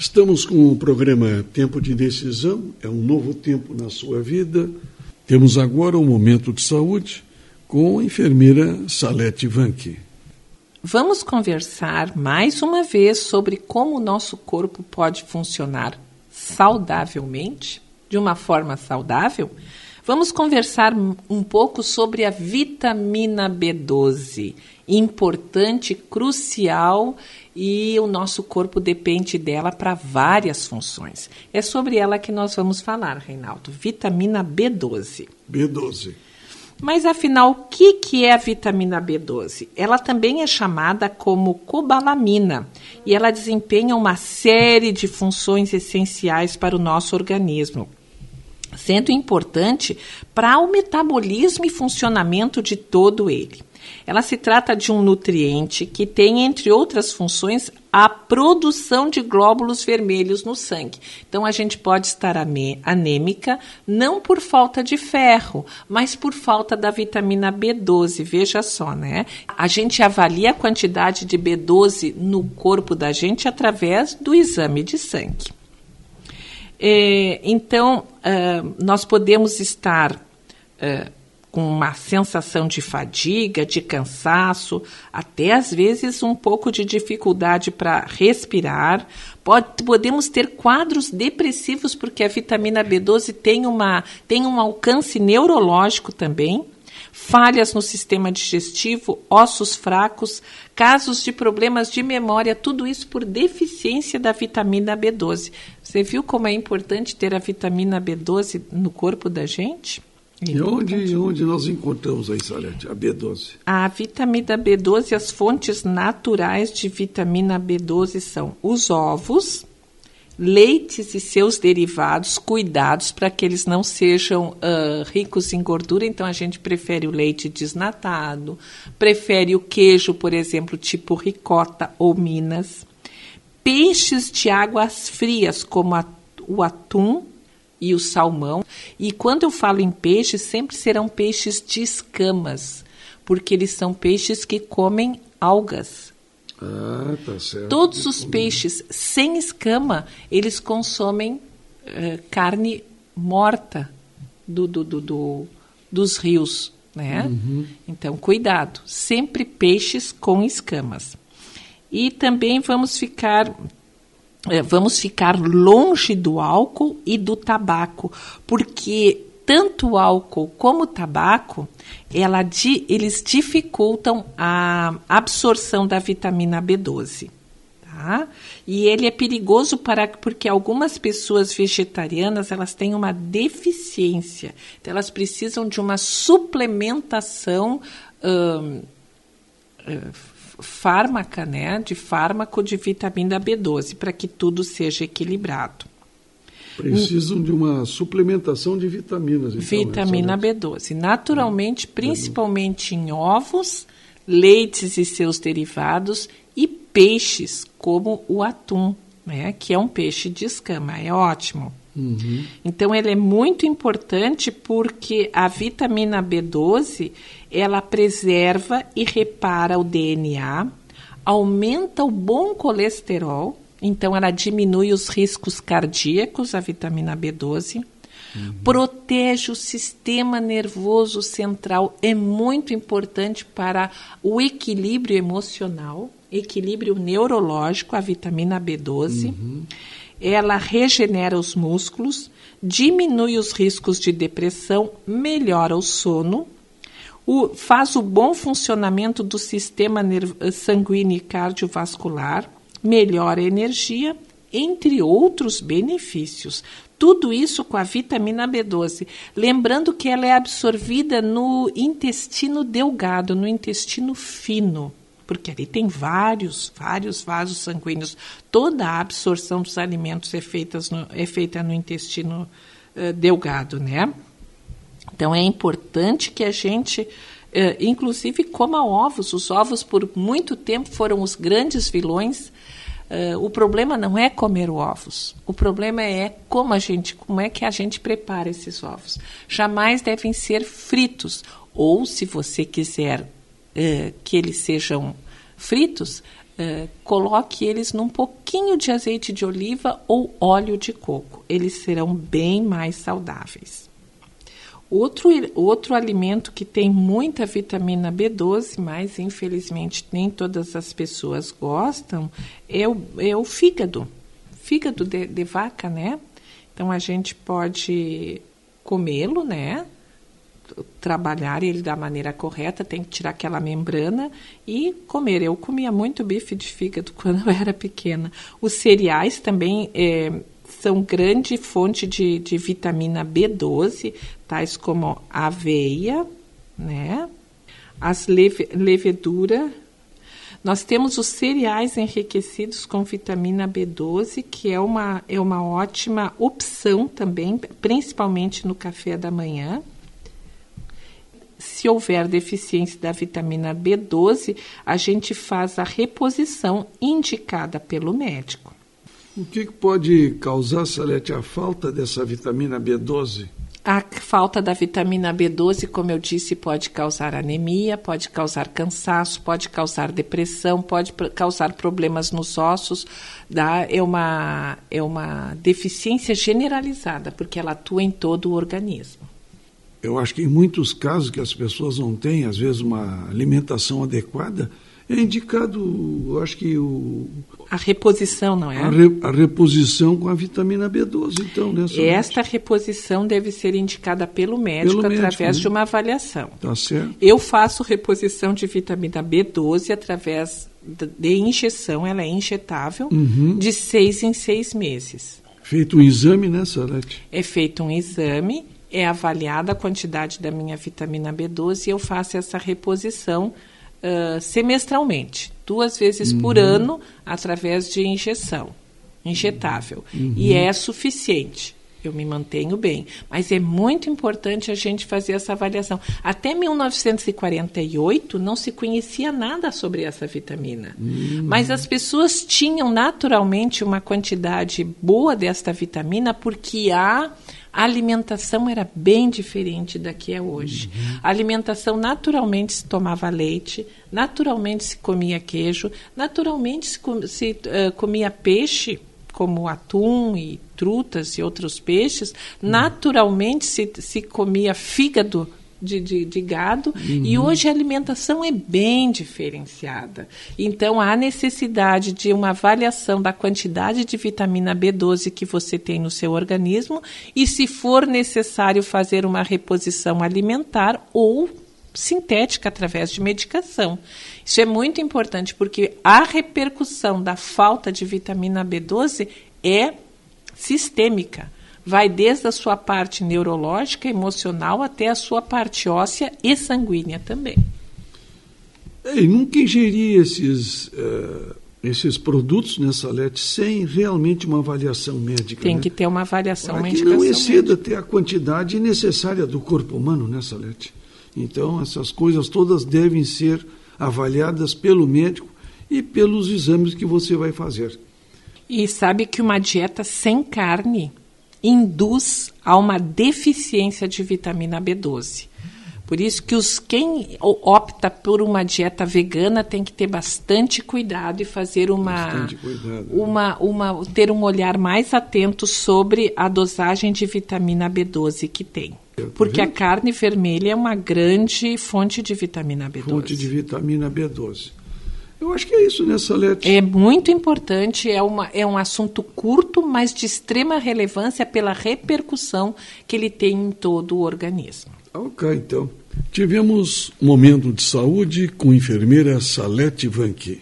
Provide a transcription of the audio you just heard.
Estamos com o programa Tempo de Decisão, é um novo tempo na sua vida. Temos agora um momento de saúde com a enfermeira Salete Vanque. Vamos conversar mais uma vez sobre como o nosso corpo pode funcionar saudavelmente, de uma forma saudável. Vamos conversar um pouco sobre a vitamina B12, importante, crucial e o nosso corpo depende dela para várias funções. É sobre ela que nós vamos falar, Reinaldo. Vitamina B12. B12. Mas afinal, o que, que é a vitamina B12? Ela também é chamada como cobalamina e ela desempenha uma série de funções essenciais para o nosso organismo, sendo importante para o metabolismo e funcionamento de todo ele. Ela se trata de um nutriente que tem, entre outras funções, a produção de glóbulos vermelhos no sangue. Então, a gente pode estar anêmica não por falta de ferro, mas por falta da vitamina B12. Veja só, né? A gente avalia a quantidade de B12 no corpo da gente através do exame de sangue. É, então, uh, nós podemos estar. Uh, com uma sensação de fadiga, de cansaço, até às vezes um pouco de dificuldade para respirar. Pode, podemos ter quadros depressivos, porque a vitamina B12 tem, uma, tem um alcance neurológico também. Falhas no sistema digestivo, ossos fracos, casos de problemas de memória, tudo isso por deficiência da vitamina B12. Você viu como é importante ter a vitamina B12 no corpo da gente? E onde, onde nós encontramos aí, Salete, a B12? A vitamina B12, as fontes naturais de vitamina B12 são os ovos, leites e seus derivados, cuidados para que eles não sejam uh, ricos em gordura. Então, a gente prefere o leite desnatado, prefere o queijo, por exemplo, tipo ricota ou minas. Peixes de águas frias, como a, o atum, e o salmão. E quando eu falo em peixes, sempre serão peixes de escamas, porque eles são peixes que comem algas. Ah, tá certo. Todos os peixes sem escama, eles consomem uh, carne morta do, do, do, do, dos rios. Né? Uhum. Então, cuidado, sempre peixes com escamas. E também vamos ficar é, vamos ficar longe do álcool e do tabaco, porque tanto álcool como tabaco, ela, eles dificultam a absorção da vitamina B12. Tá? E ele é perigoso para porque algumas pessoas vegetarianas elas têm uma deficiência, então elas precisam de uma suplementação hum, fármaca, né, de fármaco de vitamina B12 para que tudo seja equilibrado. Precisam de uma suplementação de vitaminas. Então, vitamina né? B12. Naturalmente, principalmente em ovos, leites e seus derivados e peixes, como o atum, né, que é um peixe de escama. É ótimo. Uhum. Então, ele é muito importante porque a vitamina B12 ela preserva e repara o DNA, aumenta o bom colesterol, então ela diminui os riscos cardíacos, a vitamina B12. Uhum. Protege o sistema nervoso central, é muito importante para o equilíbrio emocional, equilíbrio neurológico, a vitamina B12. Uhum. Ela regenera os músculos, diminui os riscos de depressão, melhora o sono, o, faz o bom funcionamento do sistema sanguíneo e cardiovascular, melhora a energia, entre outros benefícios. Tudo isso com a vitamina B12. Lembrando que ela é absorvida no intestino delgado, no intestino fino, porque ali tem vários, vários vasos sanguíneos. Toda a absorção dos alimentos é, no, é feita no intestino uh, delgado, né? Então é importante que a gente, eh, inclusive, coma ovos. Os ovos, por muito tempo, foram os grandes vilões. Eh, o problema não é comer ovos. O problema é como a gente, como é que a gente prepara esses ovos. Jamais devem ser fritos. Ou, se você quiser eh, que eles sejam fritos, uh, coloque eles num pouquinho de azeite de oliva ou óleo de coco. Eles serão bem mais saudáveis. Outro, outro alimento que tem muita vitamina B12, mas infelizmente nem todas as pessoas gostam, é o, é o fígado. Fígado de, de vaca, né? Então a gente pode comê-lo, né? Trabalhar ele da maneira correta, tem que tirar aquela membrana e comer. Eu comia muito bife de fígado quando eu era pequena. Os cereais também é, são grande fonte de, de vitamina B12, tais como aveia, né? As leve, levedura. Nós temos os cereais enriquecidos com vitamina B12, que é uma, é uma ótima opção também, principalmente no café da manhã. Se houver deficiência da vitamina B12, a gente faz a reposição indicada pelo médico. O que pode causar, Salete, a falta dessa vitamina B12? A falta da vitamina B12, como eu disse, pode causar anemia, pode causar cansaço, pode causar depressão, pode causar problemas nos ossos. Dá, é, uma, é uma deficiência generalizada, porque ela atua em todo o organismo. Eu acho que em muitos casos que as pessoas não têm, às vezes, uma alimentação adequada, é indicado, eu acho que o... A reposição, não é? A, re, a reposição com a vitamina B12, então, né? Esta reposição deve ser indicada pelo médico, pelo através médico, né? de uma avaliação. Tá certo. Eu faço reposição de vitamina B12 através de injeção, ela é injetável, uhum. de seis em seis meses. Feito um exame, né, Sarete? É feito um exame, é avaliada a quantidade da minha vitamina B12 e eu faço essa reposição uh, semestralmente, duas vezes uhum. por ano, através de injeção, injetável. Uhum. E é suficiente. Eu me mantenho bem. Mas é muito importante a gente fazer essa avaliação. Até 1948 não se conhecia nada sobre essa vitamina. Uhum. Mas as pessoas tinham naturalmente uma quantidade boa desta vitamina porque há a alimentação era bem diferente da que é hoje. Uhum. A alimentação naturalmente se tomava leite, naturalmente se comia queijo, naturalmente se, se uh, comia peixe, como atum e trutas e outros peixes, naturalmente se, se comia fígado de, de, de gado uhum. e hoje a alimentação é bem diferenciada. Então há necessidade de uma avaliação da quantidade de vitamina B12 que você tem no seu organismo e se for necessário fazer uma reposição alimentar ou sintética através de medicação. Isso é muito importante porque a repercussão da falta de vitamina B12 é sistêmica vai desde a sua parte neurológica, emocional, até a sua parte óssea e sanguínea também. É, e nunca ingerir esses, uh, esses produtos nessa LET sem realmente uma avaliação médica. Tem né? que ter uma avaliação, Para uma que não exceda até a quantidade necessária do corpo humano nessa LET. Então, essas coisas todas devem ser avaliadas pelo médico e pelos exames que você vai fazer. E sabe que uma dieta sem carne induz a uma deficiência de vitamina B12. Por isso que os quem opta por uma dieta vegana tem que ter bastante cuidado e fazer uma, cuidado, né? uma, uma ter um olhar mais atento sobre a dosagem de vitamina B12 que tem. Porque a carne vermelha é uma grande fonte de vitamina B12. Fonte de vitamina B12. Eu acho que é isso, né, Salete? É muito importante, é, uma, é um assunto curto, mas de extrema relevância pela repercussão que ele tem em todo o organismo. Ok, então. Tivemos um momento de saúde com a enfermeira Salete Vanqui.